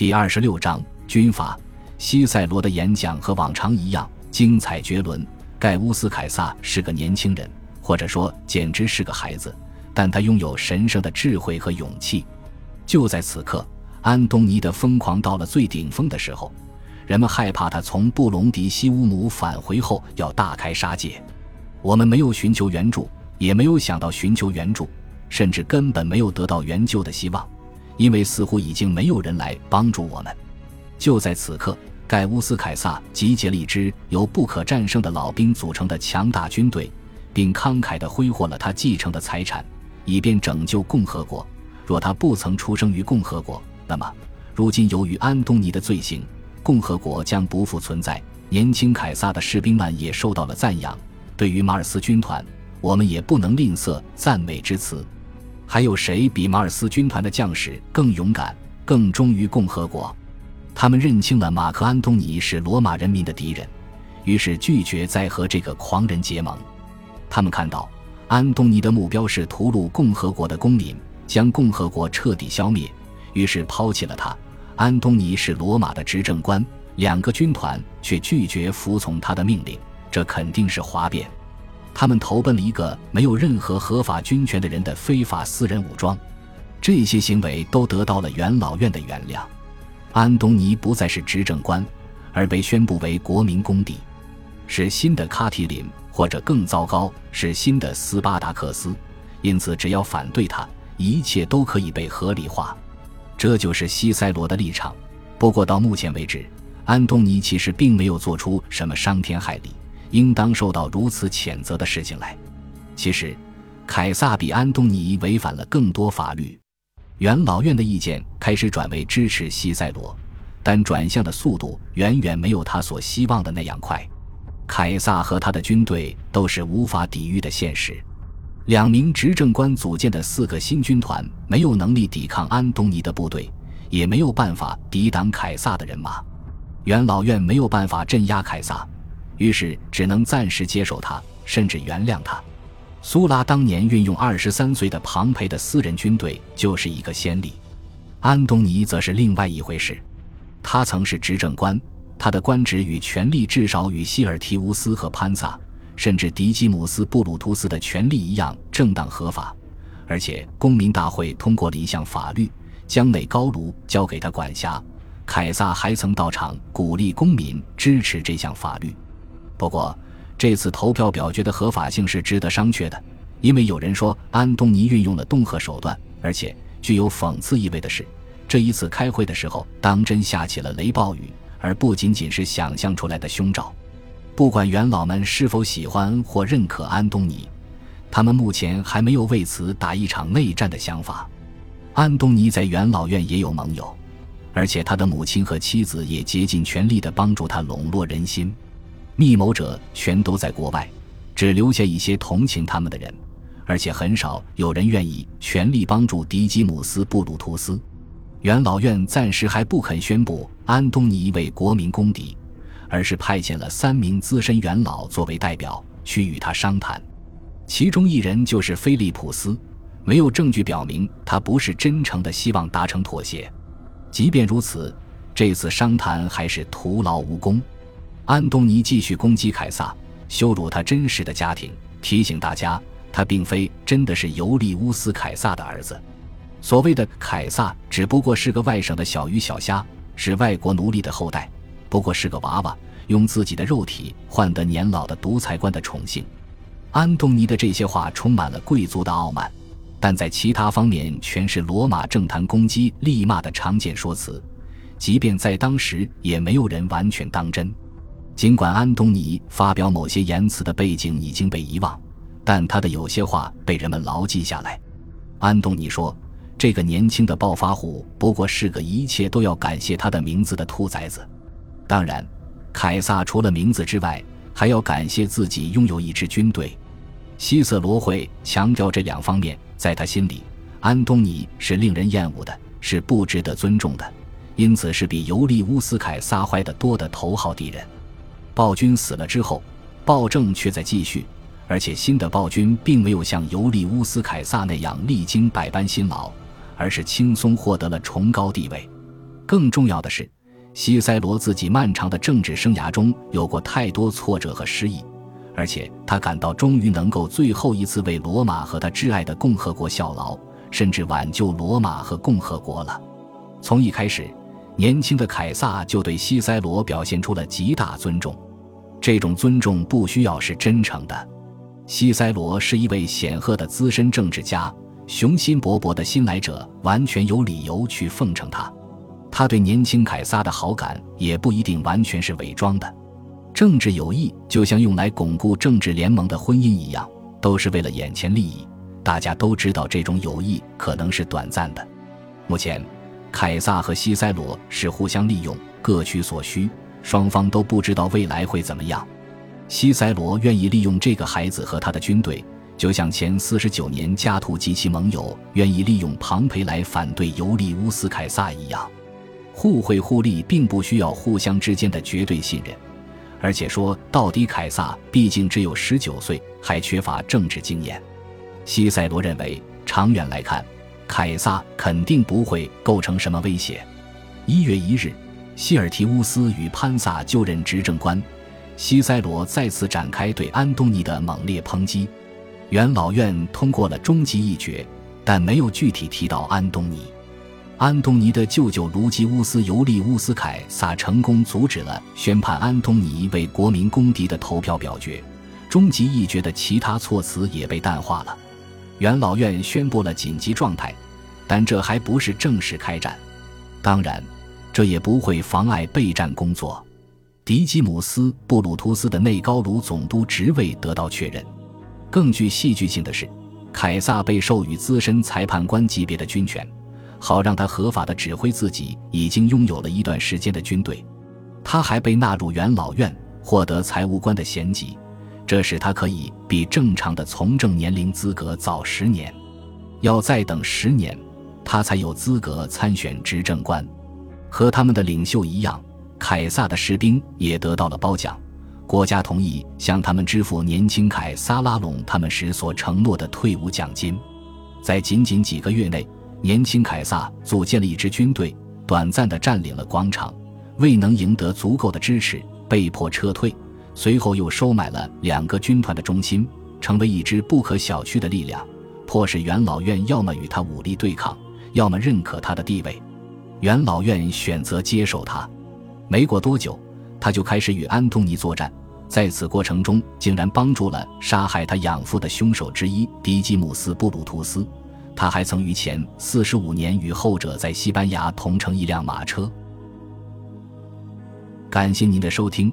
第二十六章军阀。西塞罗的演讲和往常一样精彩绝伦。盖乌斯·凯撒是个年轻人，或者说简直是个孩子，但他拥有神圣的智慧和勇气。就在此刻，安东尼的疯狂到了最顶峰的时候，人们害怕他从布隆迪西乌姆返回后要大开杀戒。我们没有寻求援助，也没有想到寻求援助，甚至根本没有得到援救的希望，因为似乎已经没有人来帮助我们。就在此刻。盖乌斯·凯撒集结了一支由不可战胜的老兵组成的强大军队，并慷慨地挥霍了他继承的财产，以便拯救共和国。若他不曾出生于共和国，那么如今由于安东尼的罪行，共和国将不复存在。年轻凯撒的士兵们也受到了赞扬。对于马尔斯军团，我们也不能吝啬赞美之词。还有谁比马尔斯军团的将士更勇敢、更忠于共和国？他们认清了马克·安东尼是罗马人民的敌人，于是拒绝再和这个狂人结盟。他们看到安东尼的目标是屠戮共和国的公民，将共和国彻底消灭，于是抛弃了他。安东尼是罗马的执政官，两个军团却拒绝服从他的命令，这肯定是哗变。他们投奔了一个没有任何合法军权的人的非法私人武装，这些行为都得到了元老院的原谅。安东尼不再是执政官，而被宣布为国民公敌，是新的卡提林，或者更糟糕，是新的斯巴达克斯。因此，只要反对他，一切都可以被合理化。这就是西塞罗的立场。不过，到目前为止，安东尼其实并没有做出什么伤天害理、应当受到如此谴责的事情来。其实，凯撒比安东尼违反了更多法律。元老院的意见开始转为支持西塞罗，但转向的速度远远没有他所希望的那样快。凯撒和他的军队都是无法抵御的现实。两名执政官组建的四个新军团没有能力抵抗安东尼的部队，也没有办法抵挡凯撒的人马。元老院没有办法镇压凯撒，于是只能暂时接受他，甚至原谅他。苏拉当年运用二十三岁的庞培的私人军队就是一个先例，安东尼则是另外一回事。他曾是执政官，他的官职与权力至少与希尔提乌斯和潘萨，甚至迪基姆斯布鲁图斯的权力一样正当合法。而且公民大会通过了一项法律，将内高卢交给他管辖。凯撒还曾到场鼓励公民支持这项法律。不过。这次投票表决的合法性是值得商榷的，因为有人说安东尼运用了恫吓手段，而且具有讽刺意味的是，这一次开会的时候当真下起了雷暴雨，而不仅仅是想象出来的凶兆。不管元老们是否喜欢或认可安东尼，他们目前还没有为此打一场内战的想法。安东尼在元老院也有盟友，而且他的母亲和妻子也竭尽全力地帮助他笼络人心。密谋者全都在国外，只留下一些同情他们的人，而且很少有人愿意全力帮助迪基姆斯·布鲁图斯。元老院暂时还不肯宣布安东尼为国民公敌，而是派遣了三名资深元老作为代表去与他商谈。其中一人就是菲利普斯，没有证据表明他不是真诚的希望达成妥协。即便如此，这次商谈还是徒劳无功。安东尼继续攻击凯撒，羞辱他真实的家庭，提醒大家他并非真的是尤利乌斯·凯撒的儿子。所谓的凯撒只不过是个外省的小鱼小虾，是外国奴隶的后代，不过是个娃娃，用自己的肉体换得年老的独裁官的宠幸。安东尼的这些话充满了贵族的傲慢，但在其他方面全是罗马政坛攻击、厉骂的常见说辞，即便在当时也没有人完全当真。尽管安东尼发表某些言辞的背景已经被遗忘，但他的有些话被人们牢记下来。安东尼说：“这个年轻的暴发户不过是个一切都要感谢他的名字的兔崽子。”当然，凯撒除了名字之外，还要感谢自己拥有一支军队。希瑟罗会强调这两方面，在他心里，安东尼是令人厌恶的，是不值得尊重的，因此是比尤利乌斯凯撒坏得多的头号敌人。暴君死了之后，暴政却在继续，而且新的暴君并没有像尤利乌斯·凯撒那样历经百般辛劳，而是轻松获得了崇高地位。更重要的是，西塞罗自己漫长的政治生涯中有过太多挫折和失意，而且他感到终于能够最后一次为罗马和他挚爱的共和国效劳，甚至挽救罗马和共和国了。从一开始，年轻的凯撒就对西塞罗表现出了极大尊重。这种尊重不需要是真诚的。西塞罗是一位显赫的资深政治家，雄心勃勃的新来者完全有理由去奉承他。他对年轻凯撒的好感也不一定完全是伪装的。政治友谊就像用来巩固政治联盟的婚姻一样，都是为了眼前利益。大家都知道这种友谊可能是短暂的。目前，凯撒和西塞罗是互相利用，各取所需，双方都不知道未来会怎么样。西塞罗愿意利用这个孩子和他的军队，就像前四十九年加图及其盟友愿意利用庞培来反对尤利乌斯·凯撒一样。互惠互利并不需要互相之间的绝对信任，而且说到底，凯撒毕竟只有十九岁，还缺乏政治经验。西塞罗认为，长远来看，凯撒肯定不会构成什么威胁。一月一日，希尔提乌斯与潘萨就任执政官。西塞罗再次展开对安东尼的猛烈抨击，元老院通过了终极议决，但没有具体提到安东尼。安东尼的舅舅卢基乌斯·尤利乌斯·凯撒成功阻止了宣判安东尼为国民公敌的投票表决，终极议决的其他措辞也被淡化了。元老院宣布了紧急状态，但这还不是正式开战。当然，这也不会妨碍备战工作。迪基姆斯·布鲁图斯的内高卢总督职位得到确认。更具戏剧性的是，凯撒被授予资深裁判官级别的军权，好让他合法的指挥自己已经拥有了一段时间的军队。他还被纳入元老院，获得财务官的衔级，这使他可以比正常的从政年龄资格早十年。要再等十年，他才有资格参选执政官。和他们的领袖一样。凯撒的士兵也得到了褒奖，国家同意向他们支付年轻凯撒拉拢他们时所承诺的退伍奖金。在仅仅几个月内，年轻凯撒组建了一支军队，短暂地占领了广场，未能赢得足够的支持，被迫撤退。随后又收买了两个军团的中心，成为一支不可小觑的力量，迫使元老院要么与他武力对抗，要么认可他的地位。元老院选择接受他。没过多久，他就开始与安东尼作战，在此过程中竟然帮助了杀害他养父的凶手之一迪基姆斯·布鲁图斯。他还曾于前四十五年与后者在西班牙同乘一辆马车。感谢您的收听，